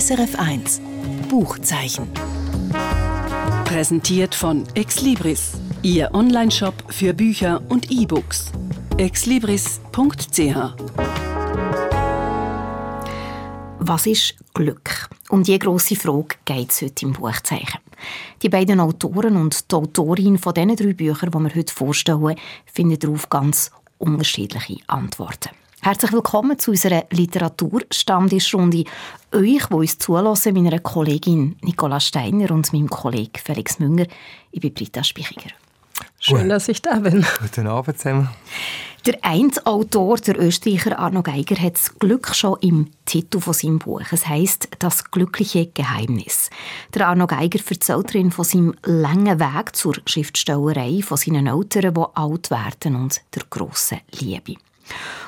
SRF 1 Buchzeichen. Präsentiert von Exlibris, Ihr Onlineshop für Bücher und E-Books. exlibris.ch Was ist Glück? Um diese grosse Frage geht es heute im Buchzeichen. Die beiden Autoren und die Autorin von diesen drei Büchern, die wir heute vorstellen, finden darauf ganz unterschiedliche Antworten. Herzlich willkommen zu unserer Literaturstammtischrunde. Euch, die uns zulassen, meiner Kollegin Nicola Steiner und meinem Kollegen Felix Münger. Ich bin Britta Spichiger. Schön, dass ich da bin. Guten Abend zusammen. Der eine Autor, der Österreicher Arno Geiger, hat das Glück schon im Titel von seinem Buch. Es heißt Das glückliche Geheimnis. Der Arno Geiger erzählt darin von seinem langen Weg zur Schriftstellerei, von seinen Eltern, die alt werden und der grossen Liebe.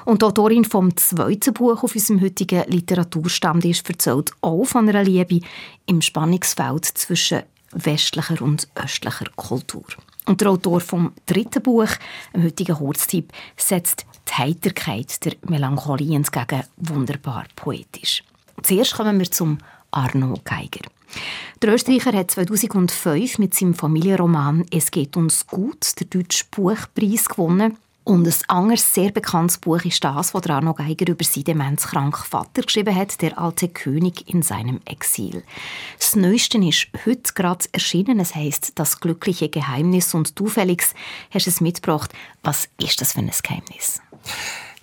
Und die Autorin vom zweiten Buch auf unserem heutigen Literaturstammtisch erzählt auch von einer Liebe im Spannungsfeld zwischen westlicher und östlicher Kultur. Und der Autor vom dritten Buch, dem heutigen Kurztipp, setzt die Heiterkeit der Melancholie entgegen wunderbar poetisch. Zuerst kommen wir zum Arno Geiger. Der Österreicher hat 2005 mit seinem Familienroman «Es geht uns gut» den deutschen Buchpreis gewonnen und ein anderes sehr bekanntes Buch ist das, das Arno Geiger über seinen demenzkranken Vater geschrieben hat, der alte König in seinem Exil. Das Neueste ist heute gerade erschienen. Es heißt Das glückliche Geheimnis. Und du, Felix, hast es mitgebracht. Was ist das für ein Geheimnis?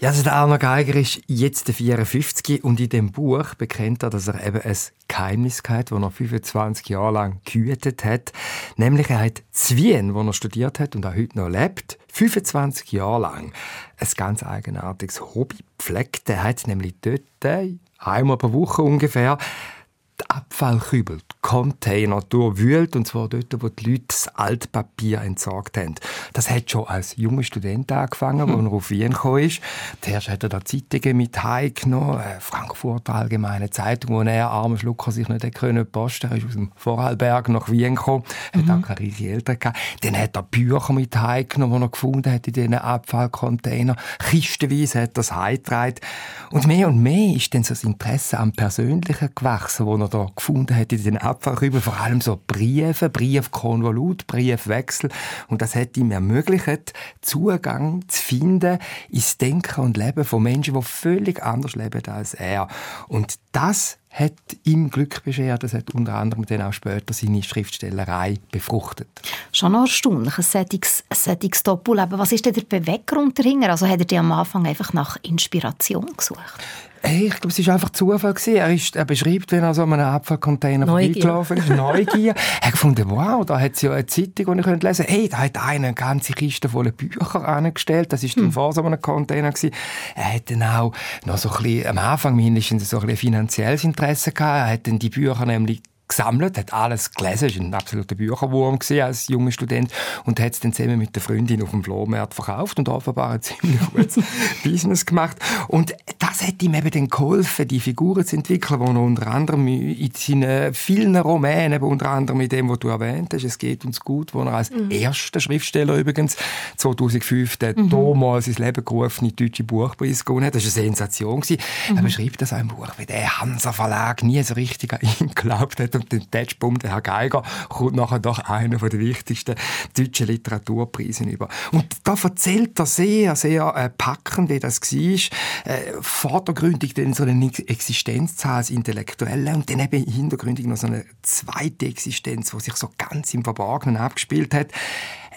Ja, also der Arno Geiger ist jetzt 54 und in dem Buch bekennt er, dass er eben ein Geheimnis hat, das er 25 Jahre lang gehütet hat. Nämlich er hat Zwien, wo er studiert hat und auch heute noch lebt, 25 Jahre lang ein ganz eigenartiges Hobby pflegt. Er hat nämlich dort einmal pro Woche ungefähr Abfallkübel, Container durchwühlt, und zwar dort, wo die Leute das Altpapier entsorgt haben. Das hat schon als junger Student angefangen, hm. als er auf Wien kam. Zuerst hat er da Zeitungen mit heimgenommen, äh, Frankfurter Allgemeine Zeitung, wo er, armer Schlucker, sich nicht können posten Er ist aus dem Vorarlberg nach Wien gekommen, mhm. hat auch keine reiche Eltern gehabt. Dann hat er Bücher mit heimgenommen, die er gefunden hat in diesen Abfallcontainern. Kistenweise hat er das heimgetragen. Und mehr und mehr ist dann so das Interesse am Persönlichen gewachsen, wo er da gefunden hat in den Abfallkübeln, vor allem so Briefe, Briefkonvolut, Briefwechsel. Und das hat ihm ermöglicht, Zugang zu finden ins Denken und Leben von Menschen, die völlig anders leben als er. Und das hat ihm Glück beschert. Das hat unter anderem dann auch später seine Schriftstellerei befruchtet. Schon noch erstaunlich, ein sättiges Doppelleben. Was ist denn der Beweggrund dahinter? Also hat er am Anfang einfach nach Inspiration gesucht? Hey, ich glaube, es war einfach Zufall. Er, ist, er beschreibt, wenn er so an einem Abfallcontainer vorbeigelaufen ist, Neugier. er hat gefunden, wow, da hat es ja eine Zeitung, die ich lesen konnte. Hey, da hat einer eine ganze Kiste voller Bücher angestellt. Das war hm. dann vor so einem Container. Gewesen. Er hat dann auch noch so ein bisschen, am Anfang mindestens so ein bisschen finanzielles Interesse gehabt. Er hat dann die Bücher nämlich gesammelt, hat alles gelesen, ist ein absoluter Bücherwurm als junger Student und hat es dann zusammen mit der Freundin auf dem Flohmarkt verkauft und offenbar ein ziemlich gutes Business gemacht. Und das hat ihm eben dann geholfen, die Figuren zu entwickeln, die er unter anderem in seinen vielen Romanen, unter anderem mit dem, was du erwähnt hast, «Es geht uns gut», wo er als mhm. erster Schriftsteller übrigens 2005 den mhm. damals ins Leben gerufenen deutschen Buchpreis gewonnen hat. Das war eine Sensation. Mhm. Er beschreibt das auch im Buch, wie der Hansa Verlag nie so richtig an ihn geglaubt hat und den Tätschbumm, der Herr Geiger, kommt nachher doch einer der wichtigsten deutschen Literaturpreise über. Und da erzählt er sehr, sehr äh, packend, wie das war. Äh, vordergründig dann so eine Existenz als Intellektuelle und dann eben hintergründig noch so eine zweite Existenz, die sich so ganz im Verborgenen abgespielt hat.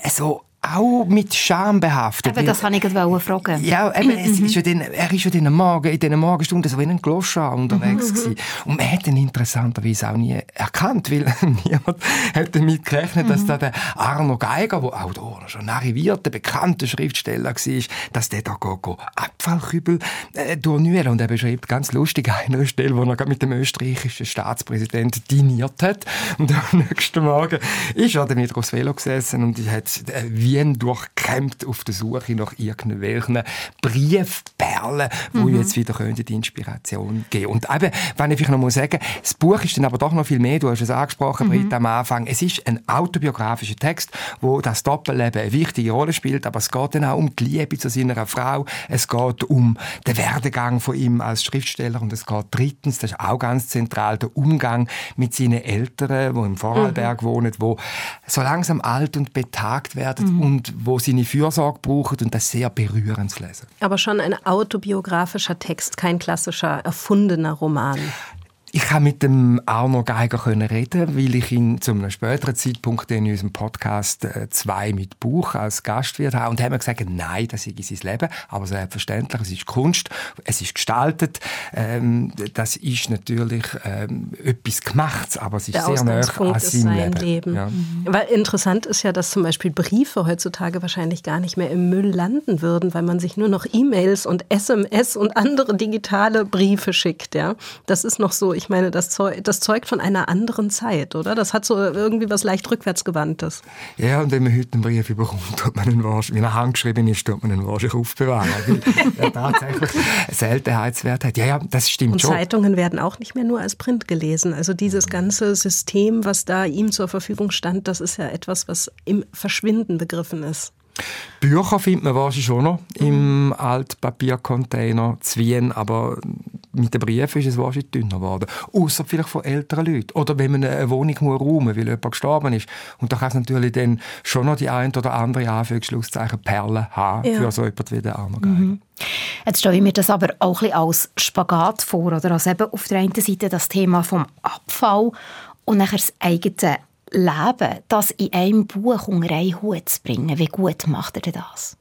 Äh, so auch mit Scham behaftet. Eben, das wollte ich gerade fragen. Ja, eben, es ist ja den, er ist ja in Morgen, in diesen Morgenstunden so wie ein Gloschar unterwegs mhm. gewesen. Und man hat ihn interessanterweise auch nie erkannt, weil niemand hat damit gerechnet, dass mhm. da der Arno Geiger, der auch da schon arrivierter, bekannter Schriftsteller war, dass der da go, go Abfallkübel äh, durchnühlt. Und er beschreibt ganz lustig eine Stelle, wo er mit dem österreichischen Staatspräsidenten diniert hat. Und am nächsten Morgen ist er dann wieder aufs Velo gesessen und hat äh, Zwien durchkämmt auf der Suche nach irgendwelchen Briefperlen, mhm. die jetzt wieder die Inspiration geben Und eben, wenn ich noch mal sagen das Buch ist dann aber doch noch viel mehr. Du hast es angesprochen, mhm. Britta, am Anfang. Es ist ein autobiografischer Text, wo das Doppelleben eine wichtige Rolle spielt, aber es geht dann auch um die Liebe zu seiner Frau. Es geht um den Werdegang von ihm als Schriftsteller und es geht drittens, das ist auch ganz zentral, der Umgang mit seinen Eltern, die im Vorarlberg mhm. wohnen, wo so langsam alt und betagt werden mhm. Und wo seine Fürsorge brauchen und das sehr berührend zu lesen. Aber schon ein autobiografischer Text, kein klassischer erfundener Roman. Ich konnte mit dem Arno Geiger reden, weil ich ihn zu einem späteren Zeitpunkt in unserem Podcast äh, «Zwei mit Buch» als Gastwirt habe. Und er mir gesagt, nein, das ist sein Leben. Aber selbstverständlich, es ist Kunst, es ist gestaltet. Ähm, das ist natürlich ähm, etwas Gemachtes, aber es ist Der sehr nah an seinem Leben. Leben. Ja. Mhm. Weil interessant ist ja, dass zum Beispiel Briefe heutzutage wahrscheinlich gar nicht mehr im Müll landen würden, weil man sich nur noch E-Mails und SMS und andere digitale Briefe schickt. Ja? Das ist noch so, ich meine, das, Zeug, das zeugt von einer anderen Zeit, oder? Das hat so irgendwie was leicht rückwärtsgewandtes. Ja, und wenn man heute einen Brief bekommt, tut man ihn wahrscheinlich, wenn er handgeschrieben ist, tut man ihn wahrscheinlich aufbewahren, weil er tatsächlich Seltenheitswert hat. Ja, ja, das stimmt und schon. Zeitungen werden auch nicht mehr nur als Print gelesen. Also dieses ganze System, was da ihm zur Verfügung stand, das ist ja etwas, was im Verschwinden begriffen ist. Bücher findet man wahrscheinlich schon noch im Altpapiercontainer zu Wien, aber mit den Briefen ist es wahrscheinlich dünner geworden. Außer vielleicht von älteren Leuten. Oder wenn man eine Wohnung muss räumen muss, weil jemand gestorben ist. Und da kann es natürlich dann schon noch die ein oder andere Anführungszeichen Perlen haben ja. für so jemand wie der Arno mhm. Jetzt stelle ich mir das aber auch ein bisschen als Spagat vor. Oder als eben auf der einen Seite das Thema vom Abfall und nachher das eigene Leben, das in einem Buch unter einen Hut zu bringen. Wie gut macht er das?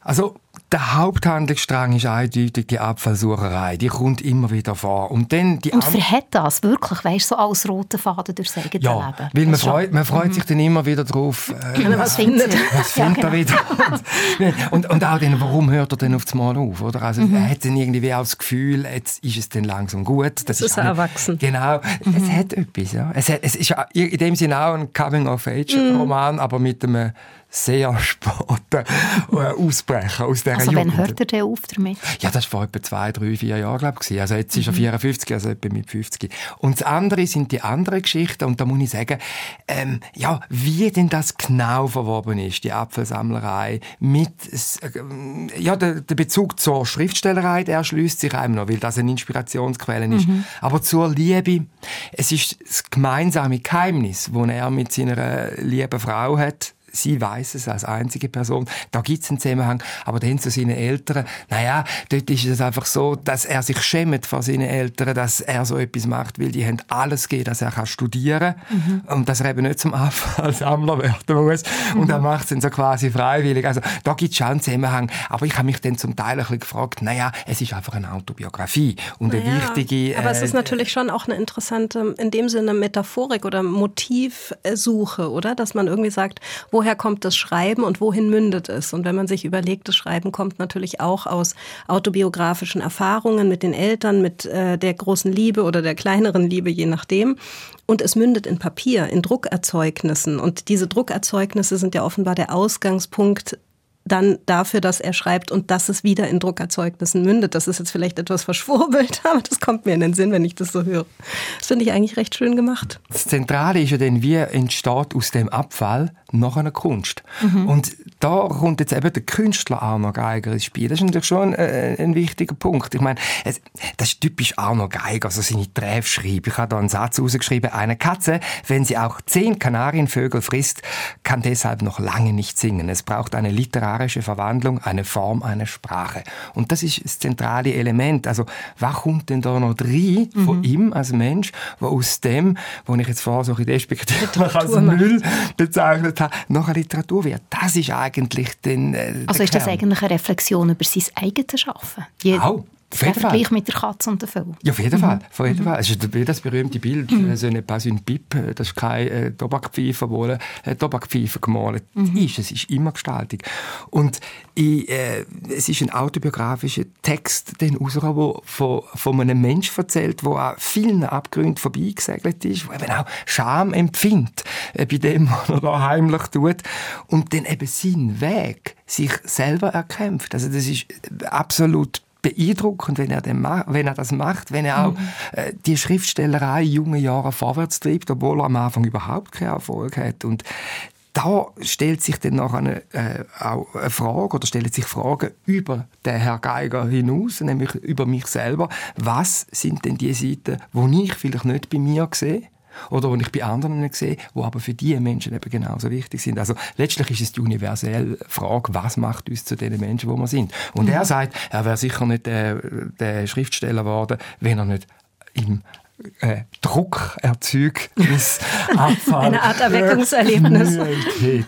Also der Haupthandlungsstrang ist eindeutig die Abfallsucherei. Die kommt immer wieder vor. Und, dann die und verhält das wirklich, weißt du, so als roten Faden durchs eigene ja, Leben? weil man freut, man freut mhm. sich dann immer wieder drauf. Äh, was findet Was findet ja, genau. er wieder? Und, und, auch dann, warum hört er denn auf Mal auf? Oder? Also, mhm. Er hat dann irgendwie auch das Gefühl, jetzt ist es dann langsam gut. Das, ist, ist erwachsen. Genau. Mhm. Es hat etwas, ja. Es, hat, es ist in dem Sinne auch ein Coming-of-Age-Roman, mhm. aber mit einem sehr spät äh, ausbrechen aus dieser Also Jugend. wann hört er denn auf damit? Ja, das war vor etwa zwei, drei, vier Jahren, glaube ich. Also jetzt ist er 54, mhm. also etwa mit 50. Und das andere sind die anderen Geschichten und da muss ich sagen, ähm, ja, wie denn das genau verwoben ist, die Apfelsammlerei mit, äh, ja, der, der, Bezug zur Schriftstellerei, der erschließt sich einem noch, weil das eine Inspirationsquelle ist. Mhm. Aber zur Liebe, es ist das gemeinsame Geheimnis, das er mit seiner lieben Frau hat, sie weiß es als einzige Person. Da gibt es einen Zusammenhang. Aber dann zu seinen Eltern, naja, dort ist es einfach so, dass er sich schämt vor seinen Eltern, dass er so etwas macht, weil die haben alles gegeben, dass er kann studieren mhm. und dass er eben nicht zum Abfallsammler werden muss. Mhm. Und er macht es dann so quasi freiwillig. Also da gibt es schon einen Zusammenhang. Aber ich habe mich dann zum Teil ein bisschen gefragt, naja, es ist einfach eine Autobiografie und naja, eine wichtige... aber es ist äh, natürlich schon auch eine interessante, in dem Sinne Metaphorik oder Motivsuche, oder? Dass man irgendwie sagt, woher woher kommt das Schreiben und wohin mündet es? Und wenn man sich überlegt, das Schreiben kommt natürlich auch aus autobiografischen Erfahrungen mit den Eltern, mit äh, der großen Liebe oder der kleineren Liebe, je nachdem. Und es mündet in Papier, in Druckerzeugnissen. Und diese Druckerzeugnisse sind ja offenbar der Ausgangspunkt dann dafür, dass er schreibt und dass es wieder in Druckerzeugnissen mündet. Das ist jetzt vielleicht etwas verschwurbelt, aber das kommt mir in den Sinn, wenn ich das so höre. Das finde ich eigentlich recht schön gemacht. Das Zentrale ist ja dann, wie entsteht aus dem Abfall noch eine Kunst. Mhm. Und da kommt jetzt eben der Künstler Arno Geiger ins Spiel. Das ist natürlich schon äh, ein wichtiger Punkt. Ich meine, es, das ist typisch Arno Geiger, also seine Treffschreibe. Ich habe da einen Satz rausgeschrieben. Eine Katze, wenn sie auch zehn Kanarienvögel frisst, kann deshalb noch lange nicht singen. Es braucht eine literarische Verwandlung, eine Form, eine Sprache. Und das ist das zentrale Element. Also, was kommt denn da noch drin mhm. von ihm als Mensch, wo aus dem, wo ich jetzt vorher so ein despektiv als Müll bezeichnet habe, noch eine Literatur wird? Das ist eigentlich den, äh, Also ist das eigentlich eine Reflexion über sein eigenes Schaffen? Auch. Der Vergleich mit der Katze und der Vögel. Ja, auf jeden Fall. Mhm. Auf jeden Fall. Es ist das berühmte Bild, mhm. so eine pas une pipe, das ist kein äh, Tabakpfeife, wo eine äh, Tabakpfeife gemalt mhm. ist. Es ist immer Gestaltung. Und ich, äh, es ist ein autobiografischer Text, den rausgekommen, der von, von einem Menschen erzählt, der an vielen Abgründen vorbeigesegelt ist, der eben auch Scham empfindet äh, bei dem, was er da heimlich tut. Und dann eben seinen Weg sich selber erkämpft. Also das ist absolut beeindruckend, wenn er, den wenn er das macht, wenn er auch mhm. äh, die Schriftstellerei junge Jahre vorwärts treibt, obwohl er am Anfang überhaupt keinen Erfolg hat. Und da stellt sich dann noch eine, äh, auch eine Frage oder stellen sich Fragen über den Herr Geiger hinaus, nämlich über mich selber. Was sind denn die Seiten, die ich vielleicht nicht bei mir sehe? Oder die ich bei anderen nicht sehe, die aber für diese Menschen eben genauso wichtig sind. Also letztlich ist es die universelle Frage, was macht uns zu den Menschen, wo wir sind. Und mhm. er sagt, er wäre sicher nicht der, der Schriftsteller geworden, wenn er nicht im äh, Druckerzeugnis Abfall. Eine Art Erweckungserlebnis.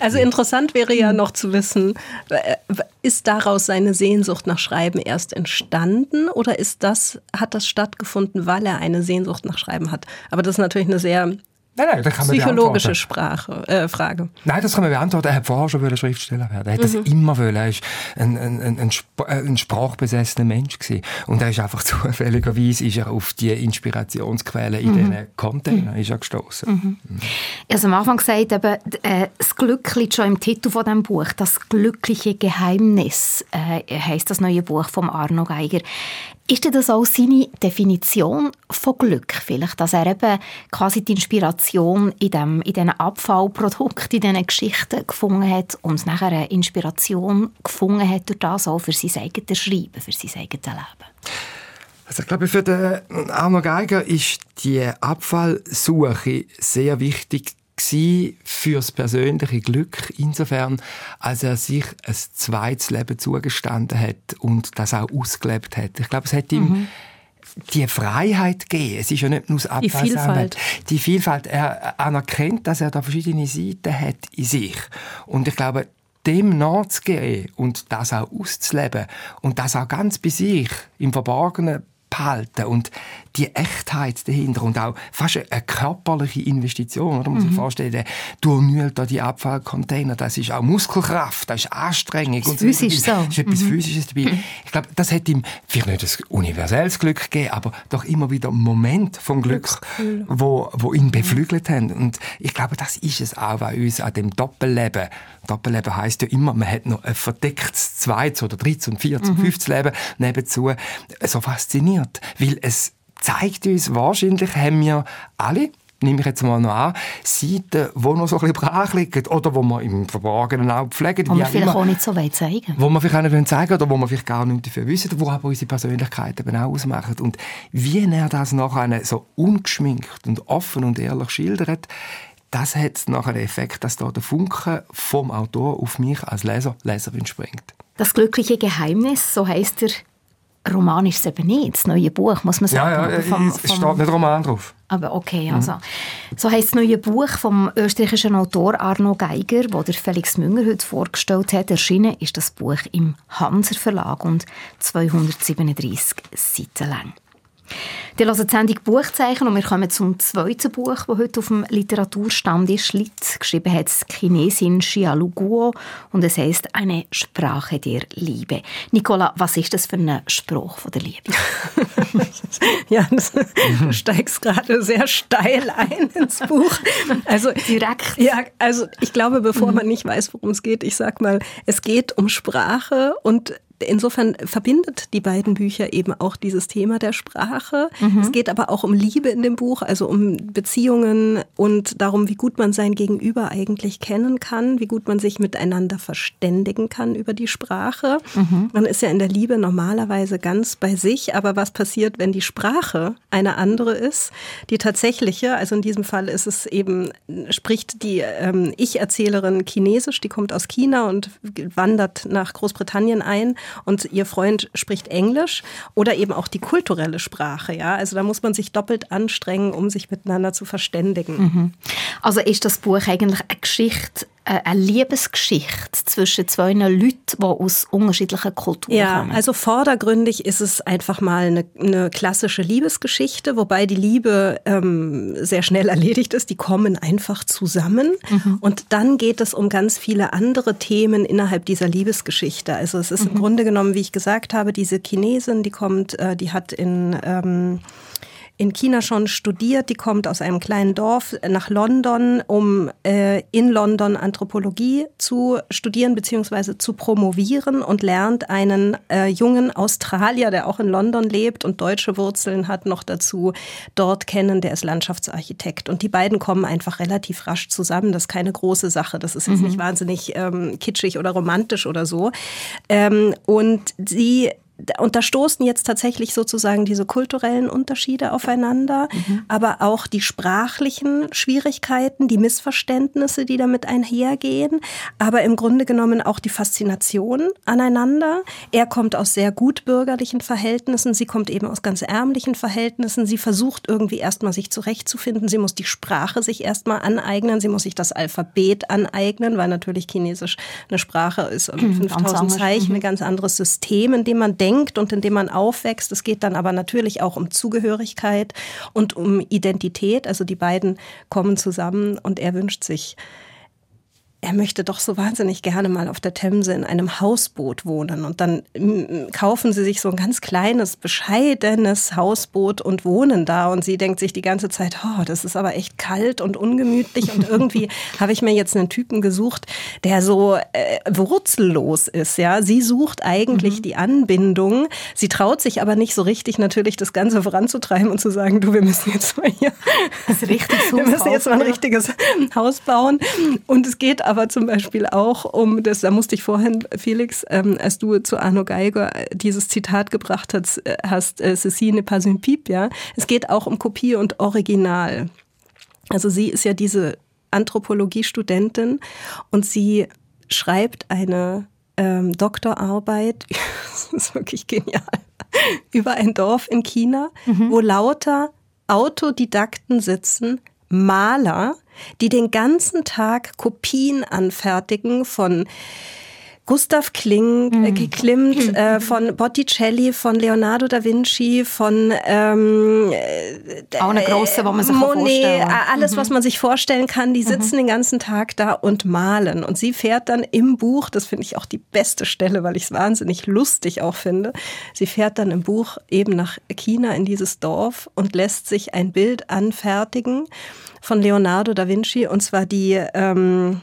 Also interessant wäre ja noch zu wissen, äh, ist daraus seine Sehnsucht nach Schreiben erst entstanden oder ist das, hat das stattgefunden, weil er eine Sehnsucht nach Schreiben hat? Aber das ist natürlich eine sehr Nein, nein, das kann man Psychologische Sprache, äh, Frage. Nein, das kann man beantworten. Er hat vorher schon Schriftsteller werden. Er hat mhm. das immer wollen. Er ist ein, ein, ein, ein, ein sprachbesessener Mensch gewesen. Und er ist einfach zufälligerweise ist er auf die Inspirationsquellen in mhm. diesen Containern ist er gestoßen. Mhm. Mhm. Also am Anfang gesagt, eben, äh, das Glück liegt schon im Titel von dem Buch. Das glückliche Geheimnis äh, heißt das neue Buch von Arno Geiger. Ist das auch seine Definition von Glück vielleicht, dass er eben quasi die Inspiration in, dem, in diesen Abfallprodukten, in diesen Geschichten gefunden hat und nachher eine Inspiration gefunden hat durch das auch für sein eigenes Schreiben, für sein eigenes Leben? Also ich glaube, für den Arno Geiger ist die Abfallsuche sehr wichtig fürs persönliche Glück insofern, als er sich ein zweites Leben zugestanden hat und das auch ausgelebt hat. Ich glaube, es hat ihm mhm. die Freiheit gegeben. Es ist ja nicht nur das Abwehr. Die Vielfalt. Die Vielfalt. Er anerkennt, dass er da verschiedene Seiten hat in sich. Und ich glaube, dem nachzugehen und das auch auszuleben und das auch ganz bei sich im Verborgenen behalten und die Echtheit dahinter und auch fast eine körperliche Investition. Oder? Man muss sich mhm. vorstellen, du nühlt da die Abfallcontainer, das ist auch Muskelkraft, das ist Anstrengung. Das ist physisch so. Das ist etwas mhm. Physisches dabei. Ich glaube, das hat ihm vielleicht nicht ein universelles Glück gegeben, aber doch immer wieder Moment vom Glück, wo, wo ihn beflügelt haben. Und ich glaube, das ist es auch bei uns an dem Doppelleben. Doppelleben heisst ja immer, man hat noch ein verdecktes zweites oder drittes und viertes mhm. und fünftes Leben nebenzu. So fasziniert, weil es zeigt uns, wahrscheinlich haben wir alle, nehme ich jetzt mal noch an, Seiten, die noch so ein bisschen brach liegen oder wo man im Verborgenen auch pflegen. Wo man vielleicht auch nicht so weit zeigen Wo man vielleicht auch nicht zeigen oder wo man vielleicht gar nichts dafür wissen, wo aber unsere Persönlichkeit eben auch ausmachen. Und wie er das nachher so ungeschminkt und offen und ehrlich schildert, das hat nachher den Effekt, dass da der Funke vom Autor auf mich als Leser, Leserin springt. Das glückliche Geheimnis, so heißt der Roman ist es eben nicht, das neue Buch, muss man sagen. Ja, ja, vom, es steht nicht Roman drauf. Aber okay, also. Mhm. So heißt das neue Buch vom österreichischen Autor Arno Geiger, das der Felix Münger heute vorgestellt hat. Erschienen ist das Buch im Hanser Verlag und 237 Seiten lang. Die hören die Sendung Buchzeichen und wir kommen zum zweiten Buch, das heute auf dem Literaturstand ist. Lit geschrieben hat es Chinesin Xia Luguo und es heißt «Eine Sprache der Liebe». Nicola, was ist das für ein Spruch von der Liebe? ja, das, du steigst gerade sehr steil ein ins Buch. Also direkt. Ja, also ich glaube, bevor mhm. man nicht weiß, worum es geht, ich sag mal, es geht um Sprache und insofern verbindet die beiden Bücher eben auch dieses Thema der Sprache. Mhm. Es geht aber auch um Liebe in dem Buch, also um Beziehungen und darum, wie gut man sein Gegenüber eigentlich kennen kann, wie gut man sich miteinander verständigen kann über die Sprache. Mhm. Man ist ja in der Liebe normalerweise ganz bei sich, aber was passiert, wenn die Sprache eine andere ist? Die tatsächliche, also in diesem Fall ist es eben, spricht die ähm, Ich-Erzählerin Chinesisch, die kommt aus China und wandert nach Großbritannien ein und ihr Freund spricht Englisch oder eben auch die kulturelle Sprache. Ja? Also da muss man sich doppelt anstrengen, um sich miteinander zu verständigen. Mhm. Also ist das Buch eigentlich eine Geschichte eine Liebesgeschichte zwischen zwei Leuten, die aus unterschiedlichen Kulturen ja, kommen. Ja, also vordergründig ist es einfach mal eine, eine klassische Liebesgeschichte, wobei die Liebe ähm, sehr schnell erledigt ist. Die kommen einfach zusammen mhm. und dann geht es um ganz viele andere Themen innerhalb dieser Liebesgeschichte. Also es ist mhm. im Grunde genommen, wie ich gesagt habe, diese Chinesin, die kommt, äh, die hat in ähm, in China schon studiert. Die kommt aus einem kleinen Dorf nach London, um äh, in London Anthropologie zu studieren bzw. zu promovieren und lernt einen äh, jungen Australier, der auch in London lebt und deutsche Wurzeln hat, noch dazu dort kennen. Der ist Landschaftsarchitekt. Und die beiden kommen einfach relativ rasch zusammen. Das ist keine große Sache. Das ist jetzt mhm. nicht wahnsinnig ähm, kitschig oder romantisch oder so. Ähm, und sie und da stoßen jetzt tatsächlich sozusagen diese kulturellen Unterschiede aufeinander, mhm. aber auch die sprachlichen Schwierigkeiten, die Missverständnisse, die damit einhergehen, aber im Grunde genommen auch die Faszination aneinander. Er kommt aus sehr gutbürgerlichen Verhältnissen, sie kommt eben aus ganz ärmlichen Verhältnissen. Sie versucht irgendwie erstmal sich zurechtzufinden. Sie muss die Sprache sich erstmal aneignen, sie muss sich das Alphabet aneignen, weil natürlich Chinesisch eine Sprache ist, mhm, 5000 Zeichen, mhm. ein ganz anderes System, in dem man denkt, denkt und in dem man aufwächst. Es geht dann aber natürlich auch um Zugehörigkeit und um Identität. Also die beiden kommen zusammen und er wünscht sich er möchte doch so wahnsinnig gerne mal auf der Themse in einem Hausboot wohnen. Und dann mm, kaufen sie sich so ein ganz kleines, bescheidenes Hausboot und wohnen da. Und sie denkt sich die ganze Zeit, oh, das ist aber echt kalt und ungemütlich. Und irgendwie habe ich mir jetzt einen Typen gesucht, der so äh, wurzellos ist. Ja, sie sucht eigentlich mhm. die Anbindung. Sie traut sich aber nicht so richtig natürlich das Ganze voranzutreiben und zu sagen, du, wir müssen jetzt mal hier, das richtig wir müssen jetzt mal ein richtiges Haus bauen. Und es geht aber zum Beispiel auch um das, da musste ich vorhin, Felix, ähm, als du zu Arno Geiger dieses Zitat gebracht hast, äh, hast äh, Ceci n'est pas une pipe, ja. Es geht auch um Kopie und Original. Also sie ist ja diese Anthropologiestudentin und sie schreibt eine ähm, Doktorarbeit, das ist wirklich genial, über ein Dorf in China, mhm. wo lauter Autodidakten sitzen, Maler, die den ganzen Tag Kopien anfertigen von Gustav Kling, äh, mhm. Klimt, äh, von Botticelli, von Leonardo da Vinci, von ähm, auch eine große, wo man sich Monet, alles, mhm. was man sich vorstellen kann. Die sitzen mhm. den ganzen Tag da und malen. Und sie fährt dann im Buch, das finde ich auch die beste Stelle, weil ich es wahnsinnig lustig auch finde. Sie fährt dann im Buch eben nach China in dieses Dorf und lässt sich ein Bild anfertigen von Leonardo da Vinci und zwar die ähm,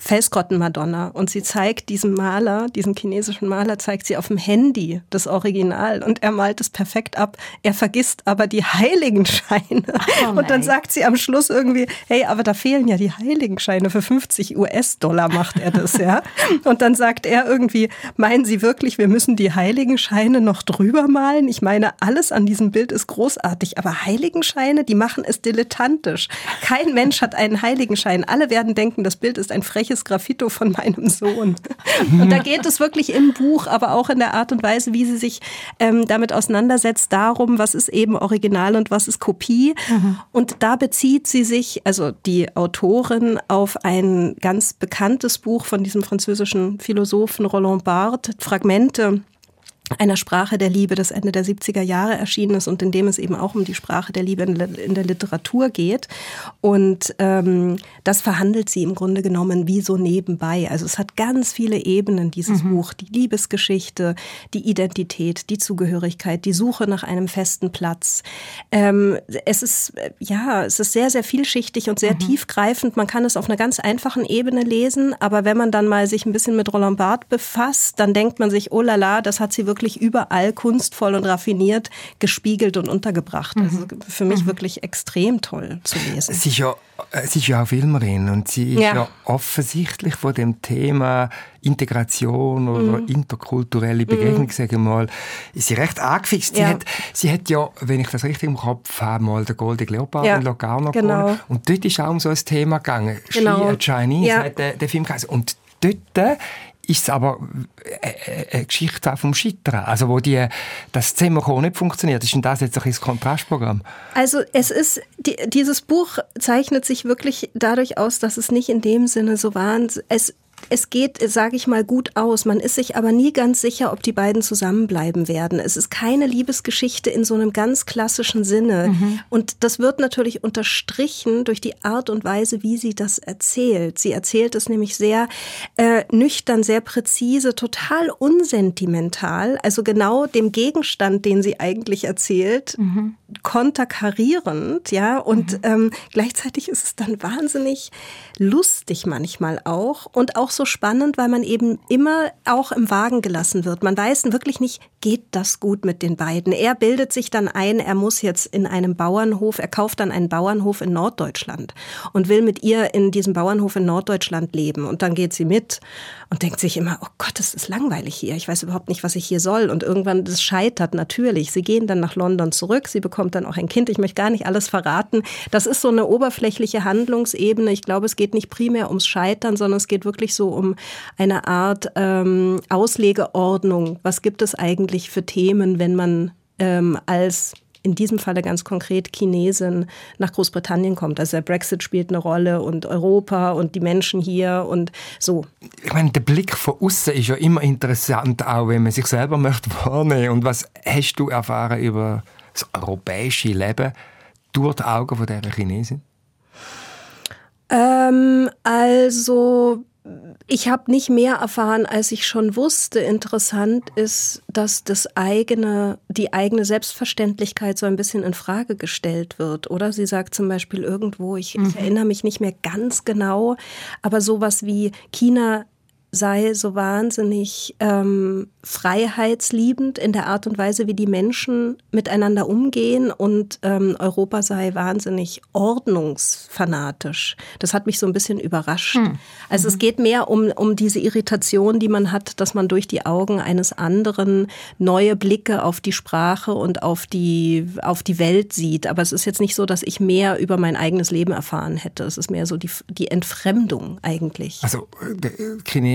Felsgrottenmadonna und sie zeigt diesem Maler, diesem chinesischen Maler, zeigt sie auf dem Handy das Original und er malt es perfekt ab. Er vergisst aber die Heiligenscheine. Oh und dann sagt sie am Schluss irgendwie, hey, aber da fehlen ja die Heiligenscheine. Für 50 US-Dollar macht er das, ja. Und dann sagt er irgendwie, meinen Sie wirklich, wir müssen die Heiligenscheine noch drüber malen? Ich meine, alles an diesem Bild ist großartig, aber Heiligenscheine, die machen es dilettantisch. Kein Mensch hat einen Heiligenschein. Alle werden denken, das Bild ist ein freches welches Graffito von meinem Sohn. Und da geht es wirklich im Buch, aber auch in der Art und Weise, wie sie sich ähm, damit auseinandersetzt, darum, was ist eben Original und was ist Kopie. Mhm. Und da bezieht sie sich, also die Autorin, auf ein ganz bekanntes Buch von diesem französischen Philosophen Roland Barthes, Fragmente einer Sprache der Liebe, das Ende der 70er Jahre erschienen ist und in dem es eben auch um die Sprache der Liebe in der Literatur geht. Und ähm, das verhandelt sie im Grunde genommen wie so nebenbei. Also es hat ganz viele Ebenen, dieses mhm. Buch. Die Liebesgeschichte, die Identität, die Zugehörigkeit, die Suche nach einem festen Platz. Ähm, es ist, ja, es ist sehr, sehr vielschichtig und sehr mhm. tiefgreifend. Man kann es auf einer ganz einfachen Ebene lesen, aber wenn man dann mal sich ein bisschen mit Roland Barthes befasst, dann denkt man sich, oh la la, das hat sie wirklich wirklich überall kunstvoll und raffiniert gespiegelt und untergebracht. Mhm. Also für mich mhm. wirklich extrem toll zu lesen. Sie ist ja, sie ist ja auch Filmerin und sie ist ja, ja offensichtlich von dem Thema Integration oder mhm. interkulturelle Begegnung, mhm. sage ich mal, ist sie recht angefixt. Sie, ja. hat, sie hat ja, wenn ich das richtig im Kopf habe, mal den Golden Leopard ja. in Locarno genau. gewonnen. Und dort ist auch um so ein Thema gegangen. Genau. She, a Chinese, ja. hat der, der Film geheißen. Und dort ist es aber eine Geschichte vom Scheitern. Also wo die, das Zimmer nicht funktioniert. Ist denn das jetzt ein das Kontrastprogramm? Also es ist, die, dieses Buch zeichnet sich wirklich dadurch aus, dass es nicht in dem Sinne so war. Es es geht, sage ich mal, gut aus. Man ist sich aber nie ganz sicher, ob die beiden zusammenbleiben werden. Es ist keine Liebesgeschichte in so einem ganz klassischen Sinne. Mhm. Und das wird natürlich unterstrichen durch die Art und Weise, wie sie das erzählt. Sie erzählt es nämlich sehr äh, nüchtern, sehr präzise, total unsentimental. Also genau dem Gegenstand, den sie eigentlich erzählt, mhm. konterkarierend, ja. Und mhm. ähm, gleichzeitig ist es dann wahnsinnig lustig manchmal auch und auch so spannend, weil man eben immer auch im Wagen gelassen wird. Man weiß wirklich nicht, geht das gut mit den beiden. Er bildet sich dann ein, er muss jetzt in einem Bauernhof, er kauft dann einen Bauernhof in Norddeutschland und will mit ihr in diesem Bauernhof in Norddeutschland leben. Und dann geht sie mit und denkt sich immer, oh Gott, es ist langweilig hier. Ich weiß überhaupt nicht, was ich hier soll. Und irgendwann, das scheitert natürlich. Sie gehen dann nach London zurück. Sie bekommt dann auch ein Kind. Ich möchte gar nicht alles verraten. Das ist so eine oberflächliche Handlungsebene. Ich glaube, es geht nicht primär ums Scheitern, sondern es geht wirklich so um eine Art ähm, Auslegeordnung. Was gibt es eigentlich für Themen, wenn man ähm, als in diesem Falle ganz konkret Chinesin nach Großbritannien kommt. Also der Brexit spielt eine Rolle und Europa und die Menschen hier und so. Ich meine, der Blick von außen ist ja immer interessant, auch wenn man sich selber möchte wahrnehmen. Und was hast du erfahren über das europäische Leben durch die Augen von dieser Chinesin? Ähm, also ich habe nicht mehr erfahren, als ich schon wusste. Interessant ist, dass das eigene, die eigene Selbstverständlichkeit so ein bisschen in Frage gestellt wird. Oder sie sagt zum Beispiel irgendwo, ich, mhm. ich erinnere mich nicht mehr ganz genau, aber sowas wie China sei so wahnsinnig ähm, freiheitsliebend in der Art und Weise, wie die Menschen miteinander umgehen und ähm, Europa sei wahnsinnig ordnungsfanatisch. Das hat mich so ein bisschen überrascht. Hm. Also mhm. es geht mehr um, um diese Irritation, die man hat, dass man durch die Augen eines anderen neue Blicke auf die Sprache und auf die, auf die Welt sieht. Aber es ist jetzt nicht so, dass ich mehr über mein eigenes Leben erfahren hätte. Es ist mehr so die, die Entfremdung eigentlich. Also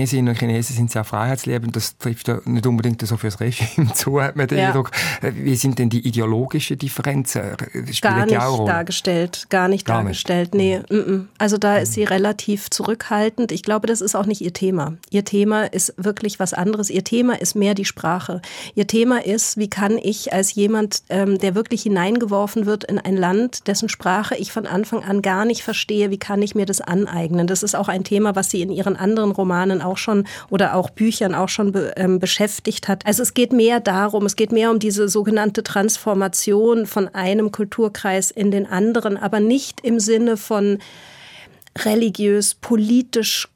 Chinesinnen und Chinesen sind sehr freiheitsliebend. Das trifft ja nicht unbedingt so fürs Regime zu, hat man den ja. Eindruck. Äh, wie sind denn die ideologischen Differenzen? Spielen gar nicht auch dargestellt, gar nicht gar dargestellt. Nicht. Nee, m -m. also da ist sie relativ zurückhaltend. Ich glaube, das ist auch nicht ihr Thema. Ihr Thema ist wirklich was anderes. Ihr Thema ist mehr die Sprache. Ihr Thema ist, wie kann ich als jemand, ähm, der wirklich hineingeworfen wird in ein Land, dessen Sprache ich von Anfang an gar nicht verstehe, wie kann ich mir das aneignen? Das ist auch ein Thema, was sie in ihren anderen Romanen auch schon oder auch Büchern auch schon be, ähm, beschäftigt hat. Also es geht mehr darum, es geht mehr um diese sogenannte Transformation von einem Kulturkreis in den anderen, aber nicht im Sinne von religiös, politisch,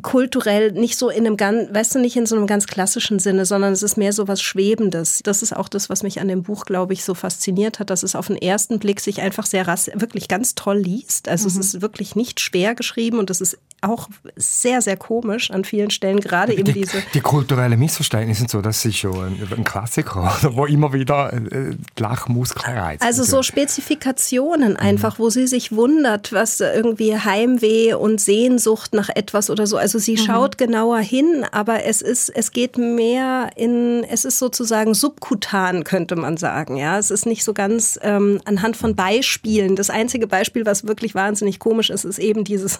kulturell nicht so in einem ganz, weißt du, nicht in so einem ganz klassischen Sinne, sondern es ist mehr so was Schwebendes. Das ist auch das, was mich an dem Buch, glaube ich, so fasziniert hat, dass es auf den ersten Blick sich einfach sehr wirklich ganz toll liest. Also mhm. es ist wirklich nicht schwer geschrieben und es ist auch sehr, sehr komisch an vielen Stellen, gerade eben die, diese... Die kulturellen Missverständnisse sind so, das ist schon ein, ein Klassiker, wo immer wieder äh, Lachmuskeln reizt. Also so Spezifikationen einfach, mhm. wo sie sich wundert, was irgendwie Heimweh und Sehnsucht nach etwas oder so, also sie mhm. schaut genauer hin, aber es ist, es geht mehr in, es ist sozusagen subkutan, könnte man sagen, ja. Es ist nicht so ganz ähm, anhand von Beispielen. Das einzige Beispiel, was wirklich wahnsinnig komisch ist, ist eben dieses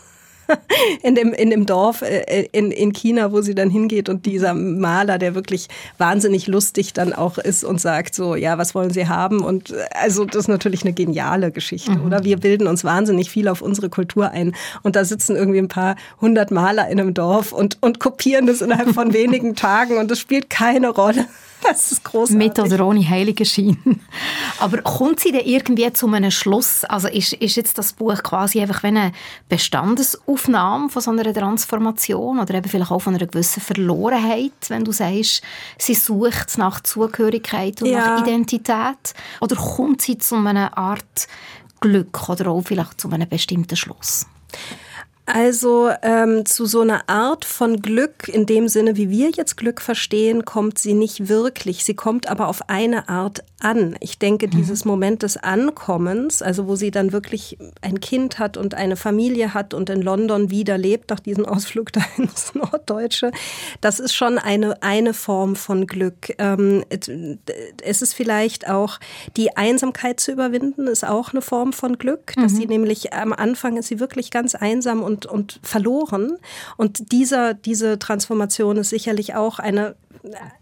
in dem, in dem Dorf äh, in, in China, wo sie dann hingeht und dieser Maler, der wirklich wahnsinnig lustig dann auch ist und sagt so, ja, was wollen Sie haben? Und äh, also das ist natürlich eine geniale Geschichte, mhm. oder? Wir bilden uns wahnsinnig viel auf unsere Kultur ein und da sitzen irgendwie ein paar hundert Maler in einem Dorf und, und kopieren das innerhalb von wenigen Tagen und das spielt keine Rolle. Das ist großartig. Mit oder ohne Heiligenschein. Aber kommt sie denn irgendwie zu einem Schluss? Also ist, ist jetzt das Buch quasi einfach eine Bestandesaufnahme von so einer Transformation oder eben vielleicht auch von einer gewissen Verlorenheit, wenn du sagst, sie sucht nach Zugehörigkeit und ja. nach Identität? Oder kommt sie zu einer Art Glück oder auch vielleicht zu einem bestimmten Schluss? Also ähm, zu so einer Art von Glück, in dem Sinne, wie wir jetzt Glück verstehen, kommt sie nicht wirklich. Sie kommt aber auf eine Art an. Ich denke, mhm. dieses Moment des Ankommens, also wo sie dann wirklich ein Kind hat und eine Familie hat und in London wieder lebt, nach diesem Ausflug da ins Norddeutsche, das ist schon eine, eine Form von Glück. Ähm, es ist vielleicht auch die Einsamkeit zu überwinden, ist auch eine Form von Glück, dass mhm. sie nämlich am Anfang ist sie wirklich ganz einsam und und, und verloren. Und dieser, diese Transformation ist sicherlich auch eine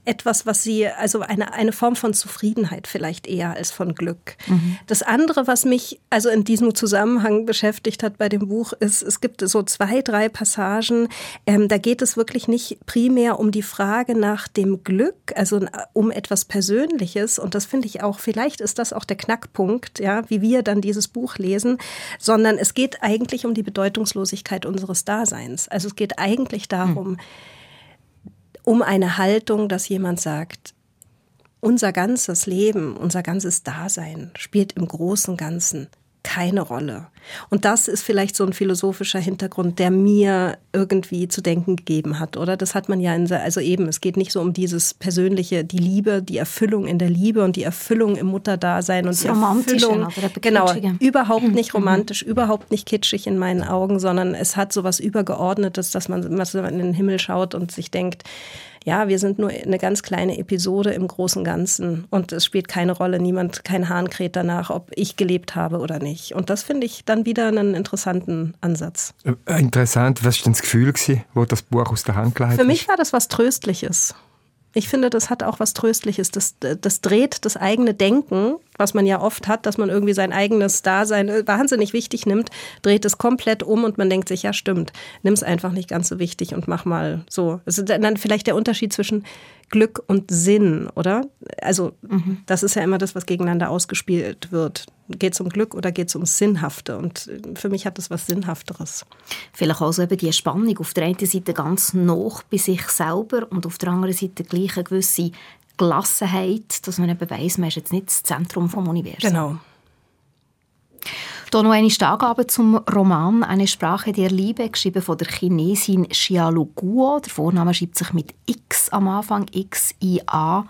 etwas, was sie, also eine, eine Form von Zufriedenheit vielleicht eher als von Glück. Mhm. Das andere, was mich also in diesem Zusammenhang beschäftigt hat bei dem Buch, ist, es gibt so zwei, drei Passagen, ähm, da geht es wirklich nicht primär um die Frage nach dem Glück, also um etwas Persönliches. Und das finde ich auch, vielleicht ist das auch der Knackpunkt, ja, wie wir dann dieses Buch lesen, sondern es geht eigentlich um die Bedeutungslosigkeit unseres Daseins. Also es geht eigentlich darum, mhm um eine Haltung, dass jemand sagt, unser ganzes Leben, unser ganzes Dasein spielt im großen Ganzen keine Rolle. Und das ist vielleicht so ein philosophischer Hintergrund, der mir irgendwie zu denken gegeben hat, oder? Das hat man ja in, also eben, es geht nicht so um dieses persönliche, die Liebe, die Erfüllung in der Liebe und die Erfüllung im Mutterdasein und die Erfüllung, genau, überhaupt nicht mhm. romantisch, mhm. überhaupt nicht kitschig in meinen Augen, sondern es hat so was Übergeordnetes, dass man, dass man in den Himmel schaut und sich denkt, ja, wir sind nur eine ganz kleine Episode im großen Ganzen und es spielt keine Rolle, niemand, kein Hahn kräht danach, ob ich gelebt habe oder nicht. Und das finde ich dann wieder einen interessanten Ansatz. Äh, interessant, was war denn das Gefühl, gewesen, wo das Buch aus der Hand geleitet Für mich war das was Tröstliches. Ich finde, das hat auch was Tröstliches. Das, das dreht das eigene Denken, was man ja oft hat, dass man irgendwie sein eigenes Dasein äh, wahnsinnig wichtig nimmt, dreht es komplett um und man denkt sich, ja stimmt, nimm es einfach nicht ganz so wichtig und mach mal so. Das ist dann vielleicht der Unterschied zwischen Glück und Sinn, oder? Also mhm. das ist ja immer das, was gegeneinander ausgespielt wird. Geht es um Glück oder geht es um Sinnhafte? Und für mich hat das was Sinnhafteres. Vielleicht also eben die Spannung. Auf der einen Seite ganz noch bei sich selber und auf der anderen Seite gleich eine gewisse Gelassenheit, dass man eben weiss, man ist jetzt nicht das Zentrum des Universums. Genau. Hier noch eine Angabe zum Roman «Eine Sprache der Liebe», geschrieben von der Chinesin Xiaolu Guo. Der Vorname schreibt sich mit X am Anfang, X-I-A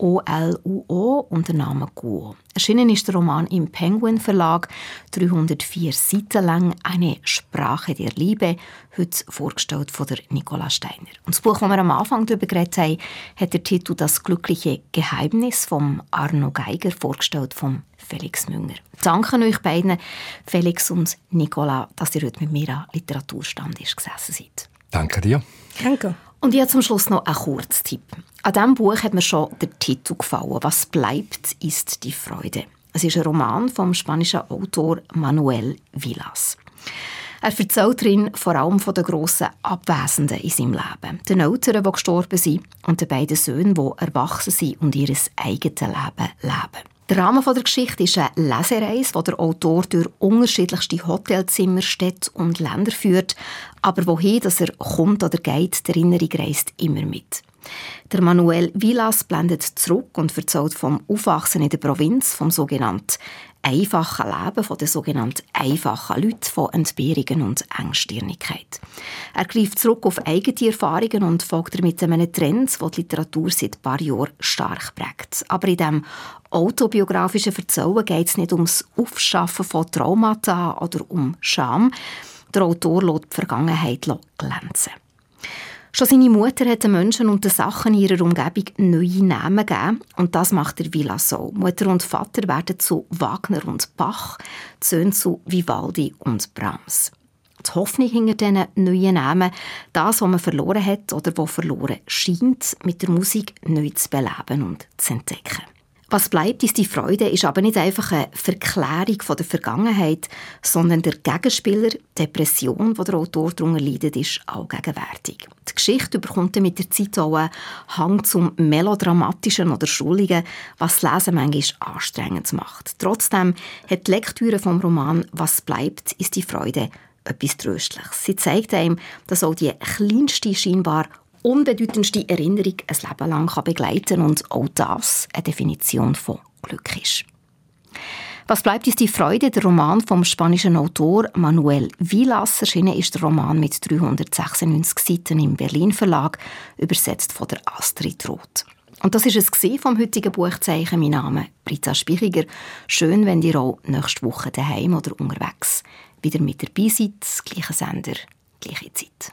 O-L-U-O und der Name Guo. Erschienen ist der Roman im Penguin Verlag, 304 Seiten lang, eine Sprache der Liebe, heute vorgestellt von der Nicola Steiner. Und das Buch, das wir am Anfang darüber geredet haben, hat der Titel «Das glückliche Geheimnis» von Arno Geiger, vorgestellt von Felix Münger. Danke euch beiden, Felix und Nicola, dass ihr heute mit mir am Literaturstand gesessen seid. Danke dir. Danke. Und jetzt zum Schluss noch ein Kurztipp. An diesem Buch hat mir schon der Titel gefallen. Was bleibt, ist die Freude. Es ist ein Roman vom spanischen Autor Manuel Villas. Er erzählt darin vor allem von den grossen Abwesenden in seinem Leben. Den Eltern, die gestorben sind, und den beiden Söhnen, die erwachsen sind und ihr eigenes Leben leben. Der Rahmen der Geschichte ist eine Lesereise, die der Autor durch unterschiedlichste Hotelzimmer, Städte und Länder führt. Aber wohin dass er kommt oder geht, die Erinnerung reist immer mit. Der Manuel Villas blendet zurück und erzählt vom Aufwachsen in der Provinz, vom sogenannten einfachen Leben von den sogenannten einfachen Leuten, von Entbehrungen und Engstirnigkeit. Er greift zurück auf eigene Erfahrungen und folgt damit einem Trend, der die Literatur seit ein paar Jahren stark prägt. Aber in diesem autobiografischen Verzeihen geht es nicht ums Aufschaffen von Traumata oder um Scham. Der Autor lässt die Vergangenheit glänzen. Schon seine Mutter hat den Menschen und den Sachen in ihrer Umgebung neue Namen gegeben. Und das macht der Villa so. Mutter und Vater werden zu Wagner und Bach, Söhne zu Vivaldi und Brahms. Die Hoffnung hinter diesen neuen Namen, das, was man verloren hat oder was verloren scheint, mit der Musik neu zu beleben und zu entdecken. Was bleibt, ist die Freude, ist aber nicht einfach eine Verklärung von der Vergangenheit, sondern der Gegenspieler, die Depression, die der Autor darunter leidet, ist auch gegenwärtig. Die Geschichte bekommt mit der Zeit auch einen Hang zum Melodramatischen oder Schuldigen, was das Lesen manchmal anstrengend macht. Trotzdem hat die Lektüre vom Roman «Was bleibt, ist die Freude» etwas Tröstliches. Sie zeigt einem, dass auch die kleinste, scheinbar unbedeutendste Erinnerung ein Leben lang begleiten kann und auch das eine Definition von Glück ist. Was bleibt ist die Freude? Der Roman vom spanischen Autor Manuel Vilas. Erschienen ist der Roman mit 396 Seiten im Berlin Verlag, übersetzt von der Astrid Roth. Und das ist es vom heutigen Buchzeichen. Mein Name Rita Spichiger. Schön, wenn ihr auch nächste Woche daheim oder unterwegs wieder mit dabei seid. Gleicher Sender, gleiche Zeit.